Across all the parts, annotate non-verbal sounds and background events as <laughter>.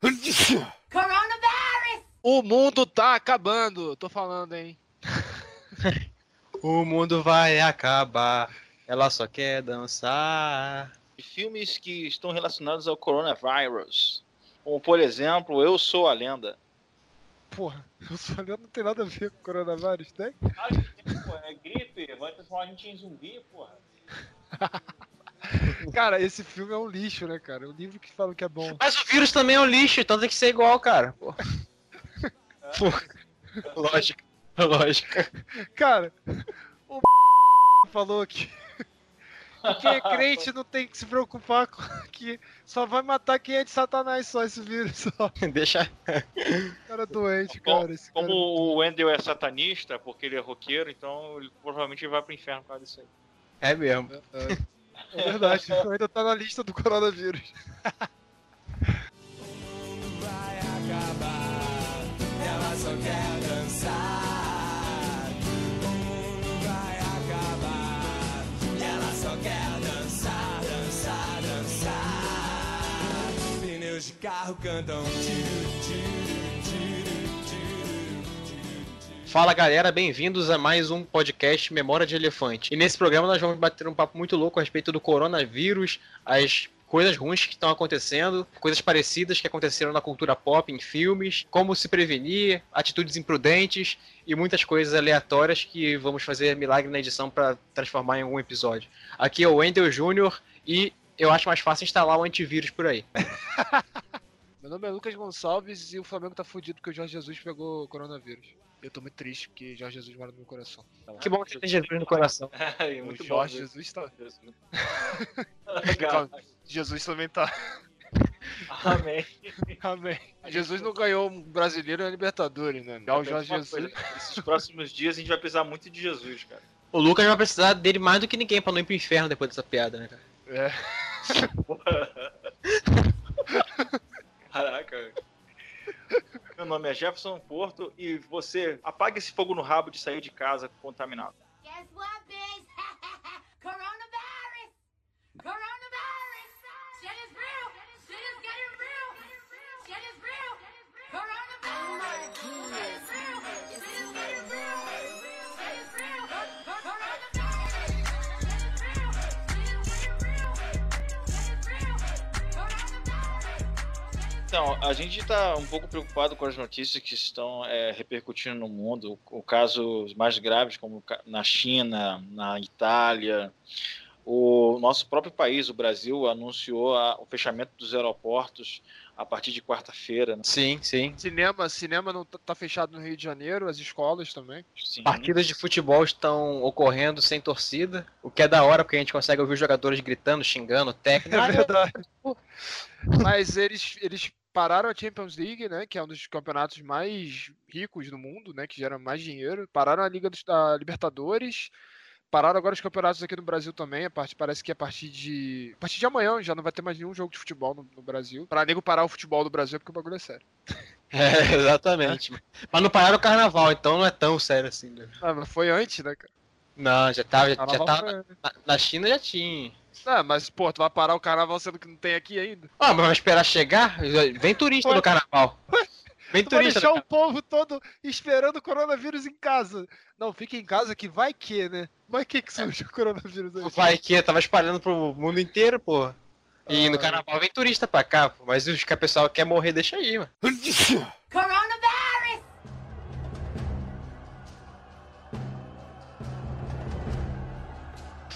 Coronavirus! O mundo tá acabando, tô falando, hein? <laughs> o mundo vai acabar, ela só quer dançar. Filmes que estão relacionados ao coronavírus. Como, por exemplo, Eu Sou a Lenda. Porra, Eu Sou a Lenda não tem nada a ver com coronavírus, tem? Ah, tem, pô, é gripe, vai transformar a gente em zumbi, porra. <laughs> <laughs> cara, esse filme é um lixo, né, cara? O livro que fala que é bom. Mas o vírus também é um lixo, então tem que ser igual, cara. Pô. <laughs> É. lógica, lógica. Cara, o <laughs> falou que quem é crente não tem que se preocupar com que só vai matar quem é de Satanás só esse vírus só. Deixa. Cara doente, cara. Esse como cara... o Wendell é satanista, porque ele é roqueiro, então ele provavelmente vai pro inferno por causa disso aí. É mesmo. É, é. É verdade, ainda tá na lista do coronavírus. vai acabar, ela só quer dançar. Vai acabar, ela só quer dançar, dançar, dançar. Pneus de carro cantam tiro, tiro, Fala galera, bem-vindos a mais um podcast Memória de Elefante. E nesse programa nós vamos bater um papo muito louco a respeito do coronavírus, as coisas ruins que estão acontecendo, coisas parecidas que aconteceram na cultura pop, em filmes, como se prevenir, atitudes imprudentes e muitas coisas aleatórias que vamos fazer milagre na edição para transformar em algum episódio. Aqui é o Wendel Júnior e eu acho mais fácil instalar um antivírus por aí. <laughs> Meu nome é Lucas Gonçalves e o Flamengo tá fudido porque o Jorge Jesus pegou coronavírus. Eu tô muito triste porque Jorge Jesus mora no meu coração. Que bom que você tem Jesus no coração. <laughs> É, muito o Jorge bom, Jesus tá. <laughs> Legal. Jesus também tá. Amém. <laughs> Amém. Jesus não ganhou um brasileiro na Libertadores, né? Já o Jorge Jesus. Coisa, esses próximos dias a gente vai precisar muito de Jesus, cara. O Lucas vai precisar dele mais do que ninguém pra não ir pro inferno depois dessa piada, né, cara? É. Caraca. Meu nome é Jefferson Porto e você apaga esse fogo no rabo de sair de casa contaminado. Guess what, bitch? <laughs> Coronavirus! Coronavirus! Shit is real! Shit is getting real! Shit is real! Coronavirus! Então, a gente está um pouco preocupado com as notícias que estão é, repercutindo no mundo, o, casos mais graves, como na China, na Itália. O nosso próprio país, o Brasil, anunciou a, o fechamento dos aeroportos a partir de quarta-feira. Né? Sim, sim. Cinema, cinema não tá fechado no Rio de Janeiro, as escolas também. Sim. Partidas de futebol estão ocorrendo sem torcida, o que é da hora porque a gente consegue ouvir os jogadores gritando, xingando, técnico. É verdade. Mas eles, eles pararam a Champions League, né, que é um dos campeonatos mais ricos do mundo, né, que gera mais dinheiro. Pararam a Liga dos, da Libertadores. Pararam agora os campeonatos aqui no Brasil também. A parte, parece que a partir de. A partir de amanhã já não vai ter mais nenhum jogo de futebol no, no Brasil. Pra nego parar o futebol do Brasil é porque o bagulho é sério. <laughs> É, exatamente. Mas não pararam o carnaval, então não é tão sério assim, né? Ah, mas foi antes, né, cara? Não, já tava. Já, já Carnaval tava foi- na, na China já tinha. Ah, mas, pô, tu vai parar o carnaval sendo que não tem aqui ainda? Ah, mas vai esperar chegar? Vem turista Ué? no carnaval. Tu vai turista. deixar no o povo todo esperando o coronavírus em casa. Não, fica em casa que vai que, né? Vai que que surge o coronavírus aí. Vai que tava espalhando pro mundo inteiro, pô. E no Ah. carnaval vem turista pra cá, pô. Mas os que a pessoa quer morrer, deixa aí, mano. Coronavirus!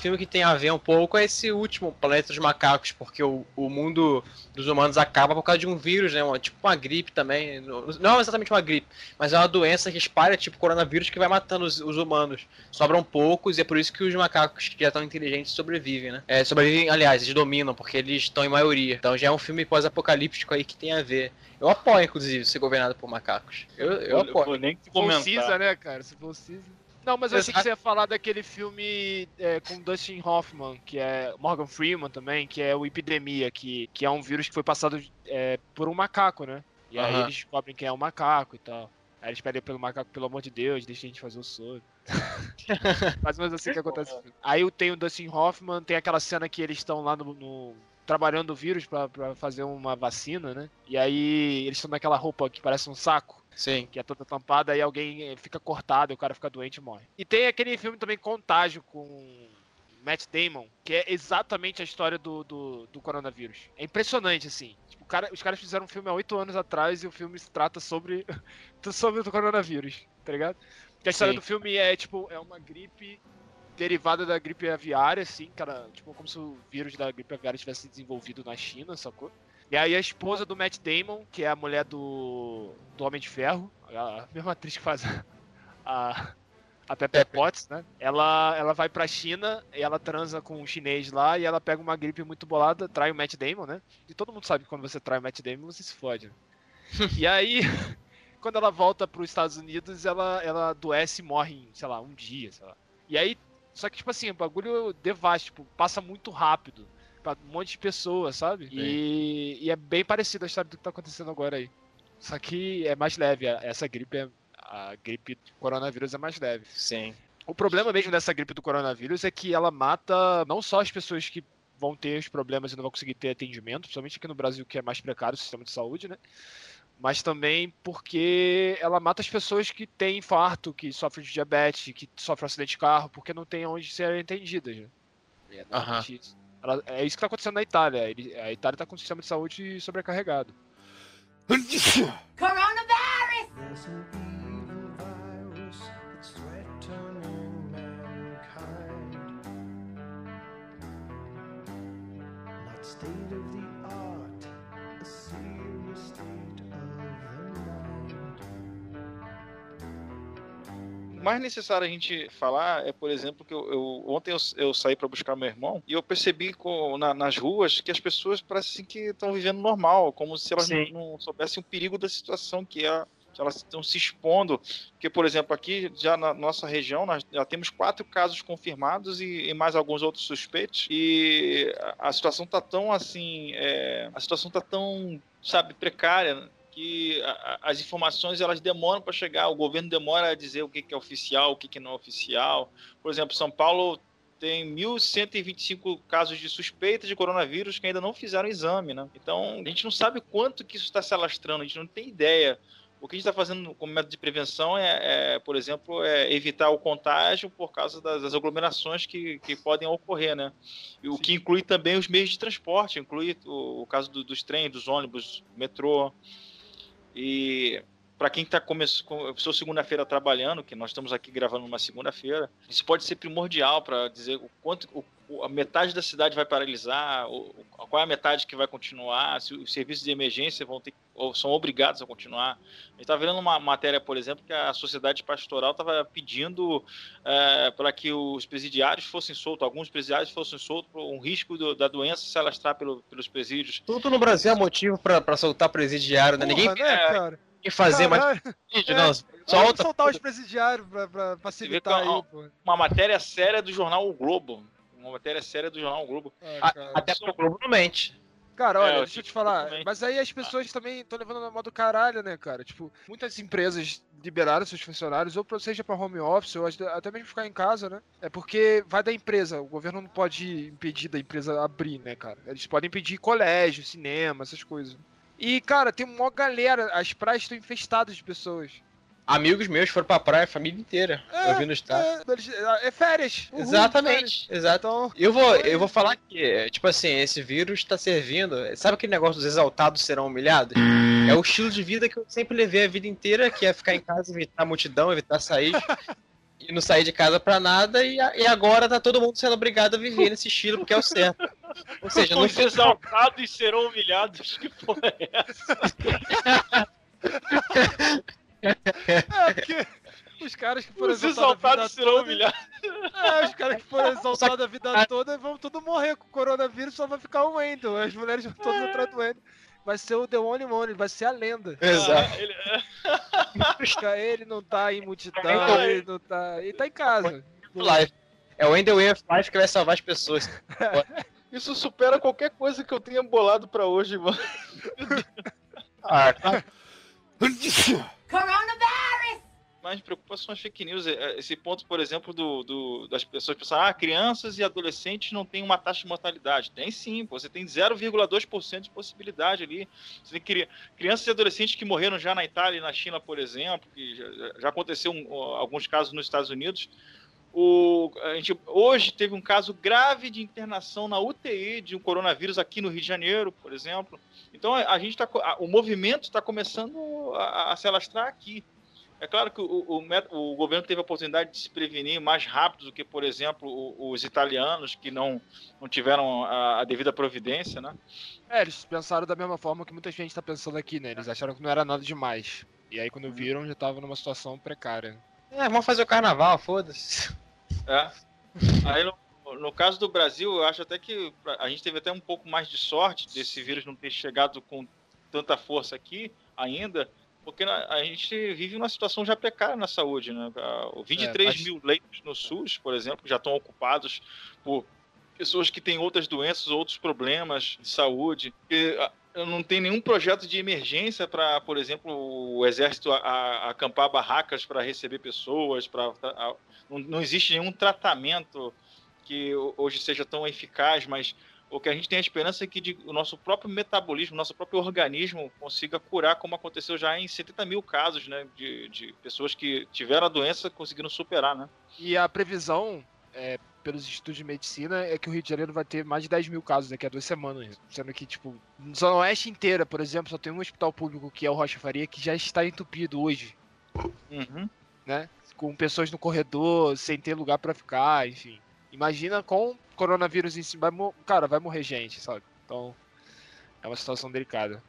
Filme que tem a ver um pouco é esse último, Planeta dos Macacos, porque o, o mundo dos humanos acaba por causa de um vírus, né? Uma, tipo uma gripe também. Não exatamente uma gripe, mas é uma doença que espalha, tipo coronavírus, que vai matando os, os humanos. Sobram poucos e é por isso que os macacos que já estão inteligentes sobrevivem, né? É, sobrevivem, aliás, eles dominam, porque eles estão em maioria. Então já é um filme pós-apocalíptico aí que tem a ver. Eu apoio, inclusive, ser governado por macacos. Eu, eu apoio. vou nem Se for comentar. Cisa, né, cara? Se for Cisa. Não, mas eu achei que você ia falar daquele filme é, com Dustin Hoffman, que é Morgan Freeman também, que é o Epidemia, que, que é um vírus que foi passado é, por um macaco, né? E aí eles descobrem quem é o macaco e tal. Aí eles pedem pelo macaco, pelo amor de Deus, deixa a gente fazer o soro. <laughs> Mais ou menos assim que acontece. filme. Aí tem o Dustin Hoffman, tem aquela cena que eles estão lá no, no, trabalhando o vírus pra fazer uma vacina, né? E aí eles estão naquela roupa que parece um saco, Sim. que é toda tampada, aí alguém eh, fica cortado e o cara fica doente e morre. E tem aquele filme também Contágio com Matt Damon, que é exatamente a história do, do, do coronavírus. É impressionante, assim. Tipo, cara, os caras fizeram um filme há oito anos atrás e o filme se trata sobre, <laughs> sobre o coronavírus, tá ligado? Que a história Sim. do filme é, tipo, é uma gripe derivada da gripe aviária, assim, cara, tipo, como se o vírus da gripe aviária tivesse desenvolvido na China, sacou? E aí a esposa do Matt Damon, que é a mulher do, do Homem de Ferro, a mesma atriz que faz a, a, a Pepper Potts, né? Ela, ela vai pra China e ela transa com um chinês lá e ela pega uma gripe muito bolada, trai o Matt Damon, né? E todo mundo sabe que quando você trai o Matt Damon, você se fode. né? <laughs> e aí, quando ela volta pros Estados Unidos, ela, ela adoece e morre em, sei lá, um dia, sei lá. E aí, só que, tipo assim, o bagulho devasta, tipo, passa muito rápido pra um monte de pessoas, sabe? E, e é bem parecido a história do que tá acontecendo agora aí. Só que é mais leve, essa gripe é. A gripe do coronavírus é mais leve. Sim. O problema mesmo dessa gripe do coronavírus é que ela mata não só as pessoas que vão ter os problemas e não vão conseguir ter atendimento, principalmente aqui no Brasil, que é mais precário o sistema de saúde, né? Mas também porque ela mata as pessoas que têm infarto, que sofrem de diabetes, que sofrem acidente de carro, porque não tem onde ser atendidas. Né? É. Ela- é isso que está acontecendo na Itália. Ele- A Itália está com o sistema de saúde sobrecarregado. Coronavirus! Mais necessário a gente falar é, por exemplo, que eu, eu- ontem eu, eu saí para buscar meu irmão e eu percebi co- na- nas ruas que as pessoas parecem que estão vivendo normal, como se elas não, não soubessem o perigo da situação que é. elas estão se expondo, porque, por exemplo, aqui já na nossa região nós já temos quatro casos confirmados e, e mais alguns outros suspeitos, e a, a situação tá tão assim, é, a situação tá tão, sabe, precária, que a- as informações elas demoram para chegar, o governo demora a dizer o que, que é oficial, o que, que não é oficial. Por exemplo, São Paulo tem 1.125 casos de suspeita de coronavírus que ainda não fizeram exame, né? Então, a gente não sabe quanto que isso está se alastrando, a gente não tem ideia. O que a gente está fazendo como método de prevenção é, é, por exemplo, é evitar o contágio por causa das, das aglomerações que, que podem ocorrer, né? E o que inclui também os meios de transporte, inclui o, o caso do- dos trens, dos ônibus, metrô. E para quem está começou segunda-feira trabalhando, que nós estamos aqui gravando numa segunda-feira, isso pode ser primordial para dizer o quanto o, a metade da cidade vai paralisar, o, qual é a metade que vai continuar, se os serviços de emergência vão ter ou são obrigados a continuar. A gente está vendo uma matéria, por exemplo, que a sociedade pastoral estava pedindo para que os presidiários fossem soltos, alguns presidiários fossem soltos por um risco do- da doença se alastrar pelo- pelos presídios. Tudo no Brasil é motivo pra soltar presidiário, né? Ninguém Porra, né, cara? Fazer mais Caralho, presídio, é. não. Solta. soltar os presidiários pra, pra facilitar é uma- aí, pô. Uma matéria séria do jornal O Globo. Uma matéria séria do jornal O Globo. Ah, A- cara. Até pro Globo não mente. Cara, olha, É, deixa eu te falar, também. mas aí as pessoas também estão levando na mão do caralho, né, cara? Tipo, muitas empresas liberaram seus funcionários, ou seja pra home office, ou até mesmo ficar em casa, né? É porque vai da empresa, o governo não pode impedir da empresa abrir, né, cara? Eles podem impedir colégio, cinema, essas coisas. E, cara, tem uma galera, as praias estão infestadas de pessoas. Amigos meus foram pra praia, a família inteira. É, eu vi no estado. É, eles- é férias. uhul, férias. Exatamente, exato. Então, Eu vou, eu vou falar que, tipo assim, esse vírus tá servindo. Sabe aquele negócio dos exaltados serão humilhados? É o estilo de vida que eu sempre levei a vida inteira, que é ficar em casa, evitar multidão, evitar sair. <laughs> E não sair de casa pra nada, e, a- e agora tá todo mundo sendo obrigado a viver nesse estilo, porque é o certo. Ou seja, Os exaltados serão humilhados. Que porra é essa? é porque os caras que foram Os exaltados, exaltados serão toda- humilhados. É, os caras que foram exaltados a vida toda vão tudo morrer com o coronavírus, só vai ficar o Wendel. As mulheres vão todas atrás do Wendel. Vai ser o The Only One, vai ser a lenda. <laughs> Exato. Ah, ele- Busca ele não tá em multidão, Ah, ele não tá. Ele tá em casa. Life. É o End Way of Life que vai salvar as pessoas. <laughs> Isso supera qualquer coisa que eu tenha bolado pra hoje, mano. <laughs> Ah, tá. Coronavirus! Mas mais me preocupa são as fake news. É, Esse ponto, por exemplo, do, do- das pessoas pensarem, ah, crianças e adolescentes não têm uma taxa de mortalidade. Tem sim, pô, você tem 0,2% de possibilidade ali. Você tem cri- crianças e adolescentes que morreram já na Itália e na China, por exemplo, que já, já aconteceu um- alguns casos nos Estados Unidos. O, a gente, hoje teve um caso grave de internação na UTI de um coronavírus aqui no Rio de Janeiro, por exemplo. Então a, a gente tá, a- o movimento está começando a, a se alastrar aqui. É claro que o, o o governo teve a oportunidade de se prevenir mais rápido do que, por exemplo, o- os italianos que não, não tiveram a, a devida providência, né? É, eles pensaram da mesma forma que muita gente tá pensando aqui, né? Eles acharam que não era nada demais. E aí quando viram, já tava numa situação precária. É, vamos fazer o carnaval, foda-se. É. Aí no, no caso do Brasil, eu acho até que a gente teve até um pouco mais de sorte desse vírus não ter chegado com tanta força aqui ainda, porque a gente vive uma situação já precária na saúde, né? Ah, o 23 mas- mil leitos no SUS, por exemplo, já estão ocupados por pessoas que têm outras doenças, outros problemas de saúde. E, não tem nenhum projeto de emergência para, por exemplo, o exército a- a- acampar barracas para receber pessoas, para não, não existe nenhum tratamento que ho- hoje seja tão eficaz, mas o que a gente tem a esperança é que de- o nosso próprio metabolismo, nosso próprio organismo consiga curar, como aconteceu já em 70 mil casos, né, de, de pessoas que tiveram a doença conseguindo superar, né? E a previsão, é, pelos estudos de medicina, é que o Rio de Janeiro vai ter mais de 10 mil casos daqui a duas semanas. Sendo que, tipo, na Zona Oeste inteira, por exemplo, só tem um hospital público que é o Rocha Faria que já está entupido hoje, Uhum. né? Com pessoas no corredor, sem ter lugar pra ficar, enfim. Imagina com coronavírus em cima, vai cara, vai morrer gente, sabe? Então, é uma situação delicada.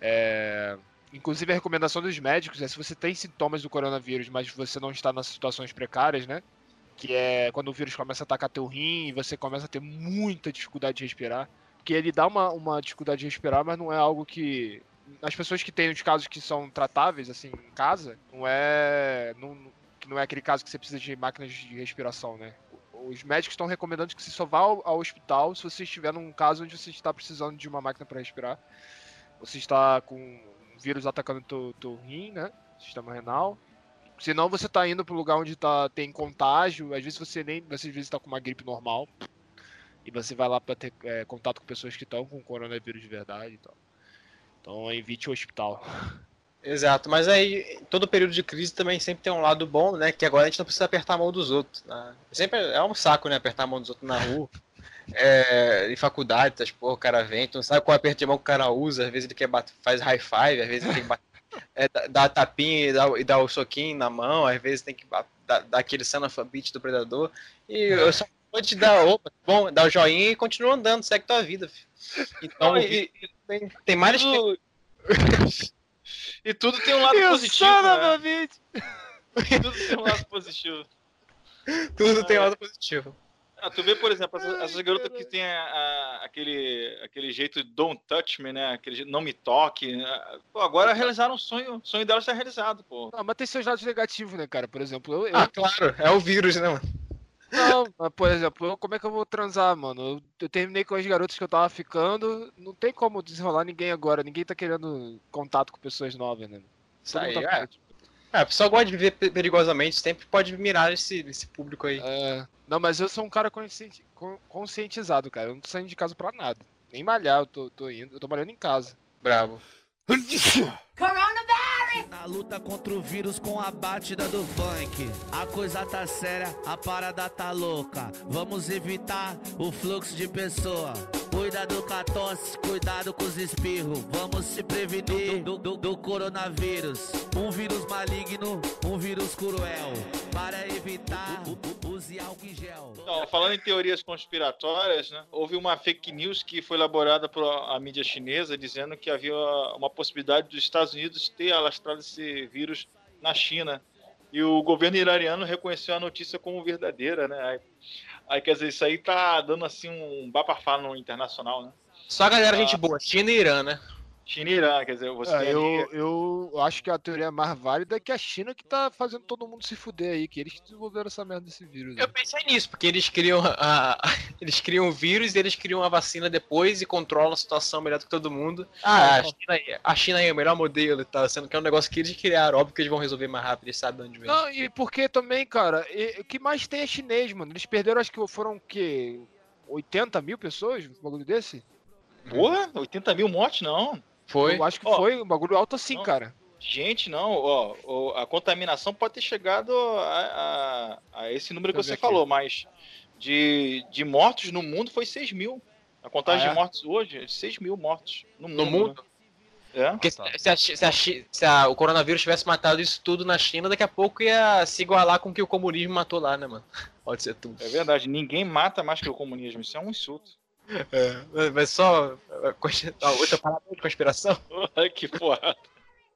É, Inclusive, a recomendação dos médicos é se você tem sintomas do coronavírus, mas você não está nas situações precárias, né? Que é quando o vírus começa a atacar teu rim e você começa a ter muita dificuldade de respirar. Porque ele dá uma, uma dificuldade de respirar, mas não é algo que. As pessoas que têm os casos que são tratáveis, assim, em casa, não é. Não, não é aquele caso que você precisa de máquinas de respiração, né? Os médicos estão recomendando que você só vá ao, ao hospital se você estiver num caso onde você está precisando de uma máquina para respirar. Você está com um vírus atacando teu rim, né? Sistema renal. Senão você tá indo pro lugar onde tá, tem contágio, às vezes você nem. Você às vezes tá com uma gripe normal. E você vai lá pra ter é, contato com pessoas que estão com coronavírus de verdade e tal. Então evite o hospital. Exato, mas aí todo período de crise também sempre tem um lado bom, né? Que agora a gente não precisa apertar a mão dos outros. Né? Sempre é um saco, né? Apertar a mão dos outros na rua. É, em faculdade, tá, pô, o cara vem, tu não sabe qual aperto de mão que o cara usa, às vezes ele quer bater, faz high five, às vezes ele tem que bater, é, dá- tapinha e dá, o- e dá o soquinho na mão, às vezes tem que dar, dar aquele sanafabite do predador. E eu só vou te dar, opa, bom, dá o joinha e continua andando, segue tua vida. filho. Então Não, e, e tem, tem mais tudo... <laughs> e tudo tem um lado positivo, né? Tudo tem um lado positivo. tudo tem lado positivo. Ah, tu vê, por exemplo, essas, essas garotas que tem a- a- aquele, aquele jeito don't touch me, né? Aquele jeito, não me toque. né? Pô, agora realizaram um sonho. O sonho delas está realizado, pô. Não, mas tem seus lados negativos, né, cara? Por exemplo, eu. eu- Ah, claro, é o vírus, né, mano? Não, mas, por exemplo, eu- como é que eu vou transar, mano? Eu, eu terminei com as garotas que eu tava ficando. Não tem como desenrolar ninguém agora. Ninguém tá querendo contato com pessoas novas, né? Isso Todo aí, mundo tá é. É, a pessoa gosta de viver pe- perigosamente, sempre pode mirar esse, esse público aí. É, não, mas eu sou um cara conscienti- con- conscientizado, cara. Eu não tô saindo de casa pra nada. Nem malhar, eu tô, tô indo. Eu tô malhando em casa. Bravo. Coronavirus! Na luta contra o vírus com a batida do funk. A coisa tá séria, a parada tá louca. Vamos evitar o fluxo de pessoa. Cuidado com a tosse, cuidado com os espirros. Vamos se prevenir do, do- do coronavírus. Um vírus maligno, um vírus cruel. Para evitar, u- álcool em gel. Então, falando em teorias conspiratórias, né? Houve uma fake news que foi elaborada por a mídia chinesa dizendo que havia uma possibilidade dos Estados Unidos ter alastrado esse vírus na China. E o governo iraniano reconheceu a notícia como verdadeira, né? Aí, aí, quer dizer, isso aí tá dando assim um bafafá no internacional, né? Só a galera, Ah. gente boa, China e Irã, né? China e Irã, quer dizer, você É, tem eu, eu acho que a teoria mais válida é que a China que tá fazendo todo mundo se fuder aí, que eles desenvolveram essa merda desse vírus. Eu aí. pensei nisso, porque eles criam a, <laughs> eles criam o vírus e eles criam a vacina depois e controlam a situação melhor do que todo mundo. Ah, a China, a China é o melhor modelo e tal, sendo que é um negócio que eles criaram, óbvio que eles vão resolver mais rápido, eles sabem de onde vem. Não, e porque também, cara, e- o que mais tem é chinês, mano. Eles perderam, acho que foram o quê? 80 mil pessoas? Um bagulho desse? Porra, 80 mil mortes, não. Foi? Eu acho que Ó, foi um bagulho alto assim, não. cara. Gente, não, ó, ó, a contaminação pode ter chegado a, a- a esse número que você aqui. falou, mas de, de mortos no mundo foi 6 mil. A contagem Ah, é? de mortos hoje é de 6 mil mortos no mundo. No mundo? né? É. Porque se, se a se a se a- o coronavírus tivesse matado isso tudo na China, daqui a pouco ia se igualar com o que o comunismo matou lá, né, mano? <laughs> Pode ser tudo. É verdade, ninguém mata mais que o comunismo, isso é um insulto. É, mas só. a a Outra parada de conspiração? <laughs> Que porra.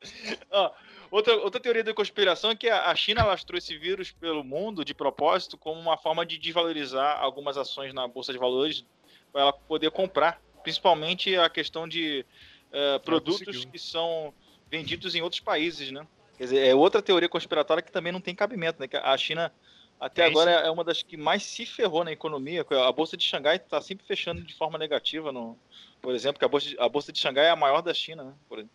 <laughs> Outra, outra teoria da conspiração é que a China lastrou esse vírus pelo mundo de propósito como uma forma de desvalorizar algumas ações na Bolsa de Valores para ela poder comprar. Principalmente a questão de eh, produtos conseguiu. que são vendidos em outros países, né? Quer dizer, é outra teoria conspiratória que também não tem cabimento, né? Que a China até É agora é uma das que mais se ferrou na economia. A Bolsa de Xangai está sempre fechando de forma negativa, no, por exemplo, que a Bolsa, de, a Bolsa de Xangai é a maior da China, né? Por exemplo.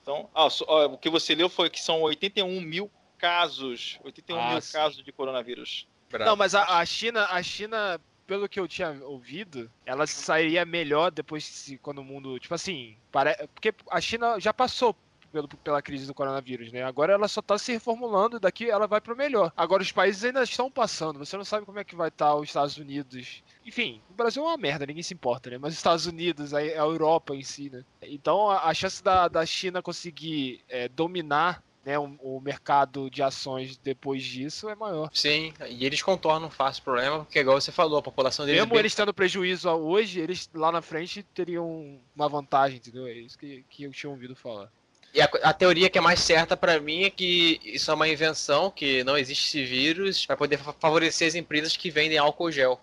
Então, ah, ó, o que você leu foi que são 81 mil casos, 81 Ah, mil sim. casos de coronavírus. Não, mas a, a China, a China, pelo que eu tinha ouvido, ela sairia melhor depois se, quando o mundo, tipo assim, pare... porque a China já passou pelo, pela crise do coronavírus, né? Agora ela só tá se reformulando, daqui ela vai pro melhor. Agora os países ainda estão passando, você não sabe como é que vai estar os Estados Unidos. Enfim, o Brasil é uma merda, ninguém se importa, né? Mas os Estados Unidos, a, a Europa em si, né? Então a, a chance da, da China conseguir é, dominar né, o, o mercado de ações depois disso é maior. Sim, e eles contornam fácil o problema, porque igual você falou, a população deles. é Mesmo bem- eles tendo prejuízo hoje, eles lá na frente teriam uma vantagem, entendeu? É isso que, que eu tinha ouvido falar. E a, a teoria que é mais certa pra mim é que isso é uma invenção, que não existe esse vírus, para poder fa- favorecer as empresas que vendem álcool gel.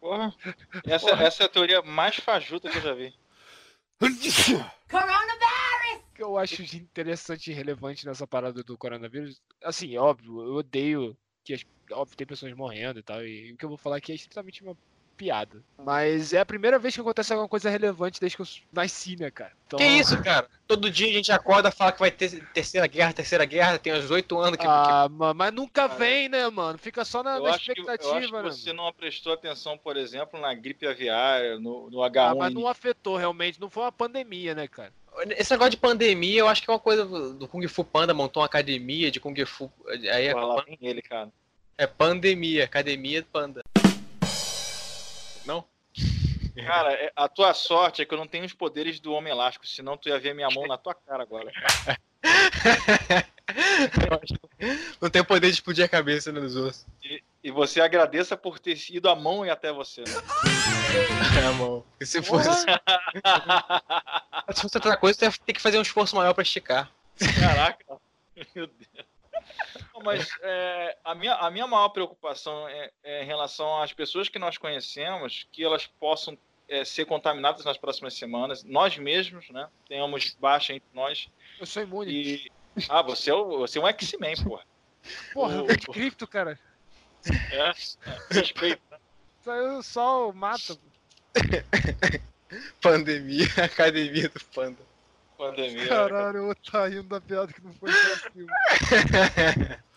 Porra. Essa, essa é a teoria mais fajuta que eu já vi. Coronavirus! O que eu acho de interessante e relevante nessa parada do coronavírus, assim, óbvio, eu odeio que as, óbvio tem pessoas morrendo e tal, e o que eu vou falar aqui é estritamente uma piada. Mas é a primeira vez que acontece alguma coisa relevante desde que eu nasci, né, cara? Então, Que isso, cara? Todo dia a gente acorda e fala que vai ter terceira guerra, terceira guerra, tem uns oito anos que. Ah, ma- mas nunca vem, né, mano? Fica só na, Eu na acho, que, eu expectativa, acho que né? você mano? não prestou atenção, por exemplo, na gripe aviária, no, no Ah, H1N1. mas não afetou realmente, não foi uma pandemia, né, cara? Esse negócio de pandemia, eu acho que é uma coisa do Kung Fu Panda, montou uma academia de Kung Fu. Aí é, lá vem ele, cara. é pandemia, academia de panda. Cara, é- a tua sorte é que eu não tenho os poderes do Homem Elástico, senão tu ia ver minha mão na tua cara agora. <laughs> Não tem poder de explodir a cabeça nos ossos. E você agradeça por ter ido a mão e até você. Né? <laughs> É, mano. E se fosse, <laughs> se fosse outra coisa, tu ia ter que fazer um esforço maior pra esticar. Caraca, Mas é, a, minha, a minha maior preocupação é, é em relação às pessoas que nós conhecemos, que elas possam é, ser contaminadas nas próximas semanas. Nós mesmos, né? Tenhamos baixa entre nós. Eu sou imune. E. Ah, você é, o- você é um X-Men, porra. Porra, o- cripto, cara. É, respeito. Saiu só o mato. <laughs> Pandemia, academia do panda. Pandemia. Caralho, o outro tá rindo da piada que não foi. <laughs>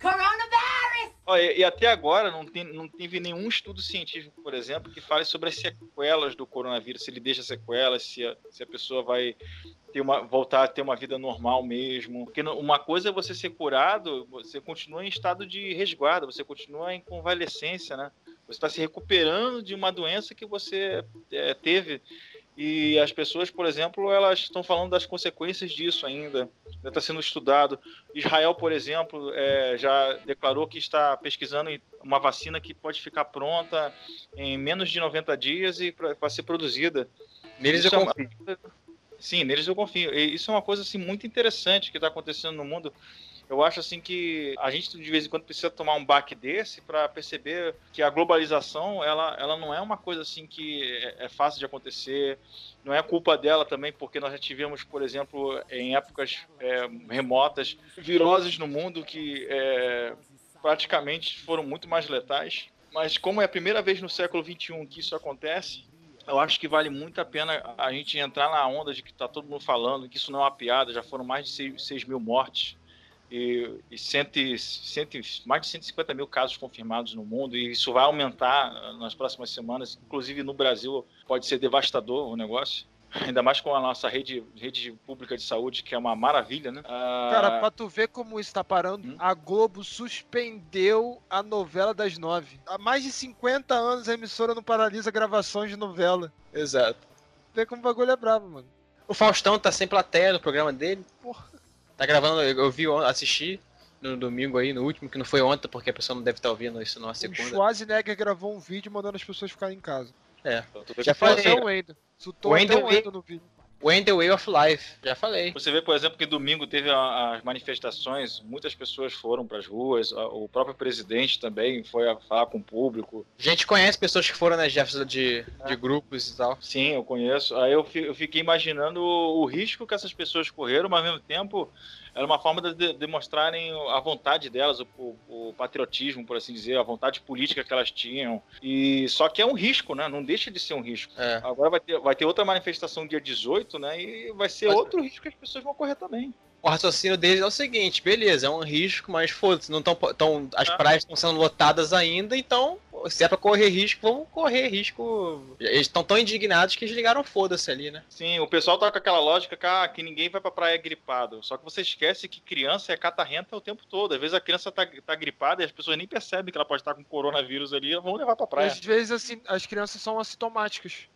Coronavirus! Olha, e até agora não, tem, não teve nenhum estudo científico, por exemplo, que fale sobre as sequelas do coronavírus, se ele deixa sequelas, se a, se a pessoa vai ter uma, voltar a ter uma vida normal mesmo. Porque uma coisa é você ser curado, você continua em estado de resguardo, você continua em convalescência, né? Você está se recuperando de uma doença que você é, teve. E as pessoas, por exemplo, elas estão falando das consequências disso ainda. Está sendo estudado. Israel, por exemplo, é, já declarou que está pesquisando uma vacina que pode ficar pronta em menos de 90 dias e para ser produzida. Neles Isso eu é uma- confio. Sim, neles eu confio. E isso é uma coisa assim, muito interessante que está acontecendo no mundo. Eu acho assim que a gente de vez em quando precisa tomar um baque desse para perceber que a globalização ela, ela não é uma coisa assim que é, é fácil de acontecer. Não é culpa dela também, porque nós já tivemos, por exemplo, em épocas é, remotas, viroses no mundo que é, praticamente foram muito mais letais. Mas como é a primeira vez no século XXI que isso acontece, eu acho que vale muito a pena a gente entrar na onda de que está todo mundo falando, que isso não é uma piada, já foram mais de 6, 6 mil mortes e, e cento, cento, mais de 150 mil casos confirmados no mundo, e isso vai aumentar nas próximas semanas, inclusive no Brasil pode ser devastador o negócio. <laughs> Ainda mais com a nossa rede, rede pública de saúde, que é uma maravilha, né? Ah, Cara, pra tu ver como isso tá parando, Hum. a Globo suspendeu a novela das nove. Há mais de 50 anos a emissora não paralisa gravações de novela. Exato. Vê como o bagulho é brabo, mano. O Faustão tá sem plateia no programa dele. Porra. Tá gravando, eu, vi, assisti no domingo aí, no último, que não foi ontem, porque a pessoa não deve estar ouvindo isso numa O segunda. Schwarzenegger gravou um vídeo mandando as pessoas ficarem em casa. É. vê Já falei. O Wendel. Citou O até Wendel o Wendel no vídeo. When the Way of Life, já falei. Você vê, por exemplo, que domingo teve as manifestações, muitas pessoas foram para as ruas, o próprio presidente também foi a falar com o público. A gente conhece pessoas que foram nas Jefferson de, de grupos e tal. Sim, eu conheço. Aí eu, eu fiquei imaginando o, o risco que essas pessoas correram, mas ao mesmo tempo era uma forma de, de demonstrarem a vontade delas, o, o- o patriotismo, por assim dizer, a vontade política que elas tinham. E só que é um risco, né? Não deixa de ser um risco. É. Agora vai ter, vai ter outra manifestação dia 18, né? E vai ser Mas- outro risco que as pessoas vão correr também. O raciocínio deles é o seguinte, beleza, é um risco, mas foda-se, não tão, tão, as Ah. praias estão sendo lotadas ainda, então, se é pra correr risco, vamos correr risco. Eles estão tão indignados que eles ligaram foda-se ali, né? Sim, o pessoal tá com aquela lógica que, ah, que ninguém vai pra praia gripado. Só que você esquece que criança é catarrenta o tempo todo. Às vezes a criança tá, tá gripada e as pessoas nem percebem que ela pode estar com coronavírus ali e vão levar pra praia. Às vezes, assim, as crianças são assintomáticas.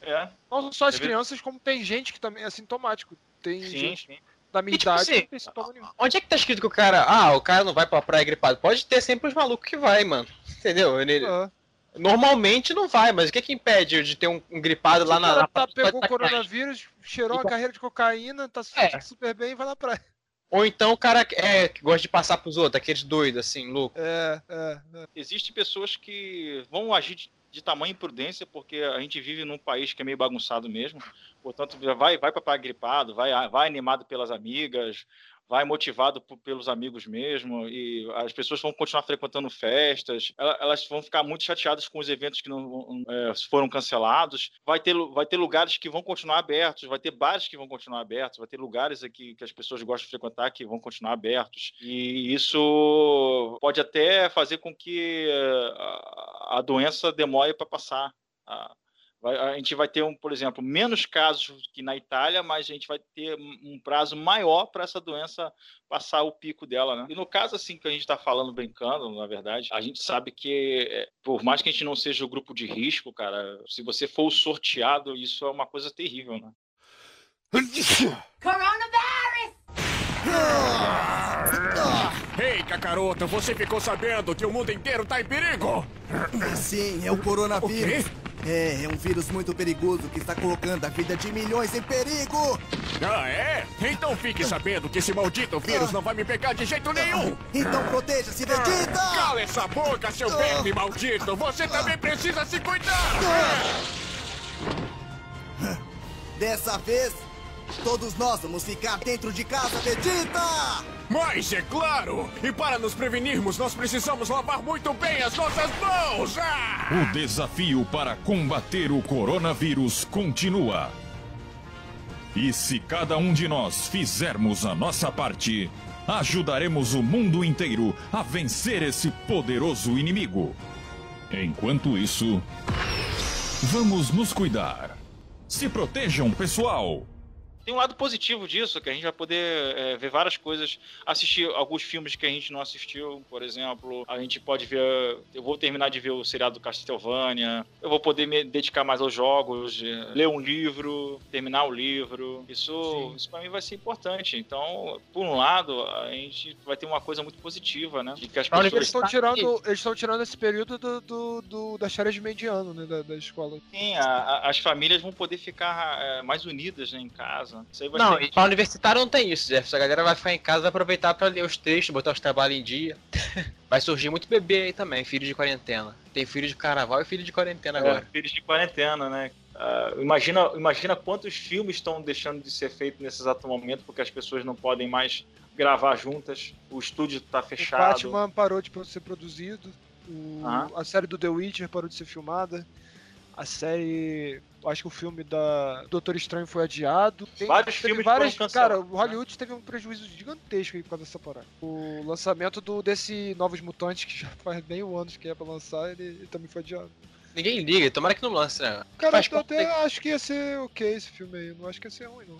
É, Não só as É crianças, como tem gente que também é assintomático. Tem sim, gente sim. Da minha E, tipo idade assim, não tem nenhum. Onde é que tá escrito que o cara, ah, o cara não vai pra praia gripado? Pode ter sempre os malucos que vai, mano. <laughs> Entendeu? Ele- Ah. Normalmente não vai, mas o que que impede de ter um, um gripado lá o na... cara na tá, pegou tá- coronavírus, cheirou uma Igual- carreira de cocaína, tá se É. sentindo super bem e vai na praia. Ou então o cara é, que gosta de passar pros outros, aqueles doidos, assim, louco. É, é, é. Existem pessoas que vão agir de, de tamanha imprudência, porque a gente vive num país que é meio bagunçado mesmo. Portanto, vai, vai para gripado, vai, vai animado pelas amigas, vai motivado pelos amigos mesmo, e as pessoas vão continuar frequentando festas, ela- elas vão ficar muito chateadas com os eventos que não é, foram cancelados. Vai ter, vai ter lugares que vão continuar abertos, vai ter bares que vão continuar abertos, vai ter lugares aqui que as pessoas gostam de frequentar que vão continuar abertos. E isso pode até fazer com que eh, a, a doença demore para passar. A- vai- a gente vai ter, um, por exemplo, menos casos que na Itália, mas a gente vai ter um prazo maior para essa doença passar o pico dela, né? E no caso assim que a gente está falando brincando, na verdade, a gente sabe que eh, por mais que a gente não seja o grupo de risco, cara, se você for o sorteado, isso é uma coisa terrível, né? Coronavirus! Ei, Cacarota, você ficou sabendo que o mundo inteiro tá em perigo? Sim, é o coronavírus. É, é um vírus muito perigoso que está colocando a vida de milhões em perigo. Ah, é? Então fique sabendo que esse maldito vírus não vai me pegar de jeito nenhum. Então proteja-se, Vegeta! Cala essa boca, seu verme maldito! Você também precisa se cuidar! Dessa vez, todos nós vamos ficar dentro de casa, Vegeta! Mas é claro! E para nos prevenirmos, nós precisamos lavar muito bem as nossas mãos! Ah! O desafio para combater o coronavírus continua. E se cada um de nós fizermos a nossa parte, ajudaremos o mundo inteiro a vencer esse poderoso inimigo. Enquanto isso, vamos nos cuidar. Se protejam, pessoal! Tem um lado positivo disso, que a gente vai poder é, ver várias coisas, assistir alguns filmes que a gente não assistiu, por exemplo. A gente pode ver. Eu vou terminar de ver o seriado do Castlevania. Eu vou poder me dedicar mais aos jogos, é, ler um livro, terminar o livro. Isso, isso para mim vai ser importante. Então, por um lado, a gente vai ter uma coisa muito positiva, né? De que as Pra Eles pessoas. estão tirando, eles estão tirando esse período do, do, do- das férias de mediano, né, da, da escola. Sim, a- a- as famílias vão poder ficar é, mais unidas né, em casa. Casa. Isso aí vai Não, ser- e pra universitário não tem isso, Jefferson. A galera vai ficar em casa, vai aproveitar pra ler os textos, botar os trabalhos em dia. <laughs> Vai surgir muito bebê aí também, filho de quarentena. Tem filho de carnaval e filho de quarentena É, agora. filhos de quarentena, né? Ah, imagina, imagina quantos filmes estão deixando de ser feitos nesse exato momento porque as pessoas não podem mais gravar juntas, o estúdio tá O fechado. Batman parou de ser produzido. o-. A série do The Witcher parou de ser filmada. A série. Acho que o filme da Doutor Estranho foi adiado. Tem, Vários teve filmes várias, foram Cara, cancelados, o Hollywood teve um prejuízo gigantesco aí por causa dessa parada. O lançamento do, desse Novos Mutantes, que já <laughs> faz meio anos que é pra lançar, ele, ele também foi adiado. Ninguém liga, tomara que não lance, né? Cara, Faz eu até parte- acho que ia ser ok esse filme aí. Não acho que ia ser ruim, não.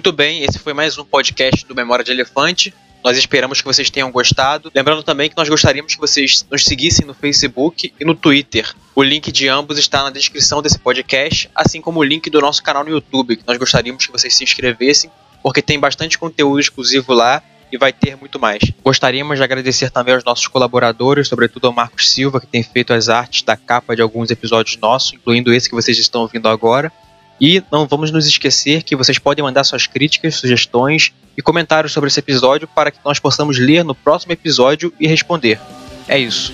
Muito bem, esse foi mais um podcast do Memória de Elefante. Nós esperamos que vocês tenham gostado. Lembrando também que nós gostaríamos que vocês nos seguissem no Facebook e no Twitter. O link de ambos está na descrição desse podcast, assim como o link do nosso canal no YouTube, que nós gostaríamos que vocês se inscrevessem, porque tem bastante conteúdo exclusivo lá e vai ter muito mais. Gostaríamos de agradecer também aos nossos colaboradores, sobretudo ao Marcos Silva, que tem feito as artes da capa de alguns episódios nossos, incluindo esse que vocês estão ouvindo agora. E não vamos nos esquecer que vocês podem mandar suas críticas, sugestões e comentários sobre esse episódio para que nós possamos ler no próximo episódio e responder. É isso.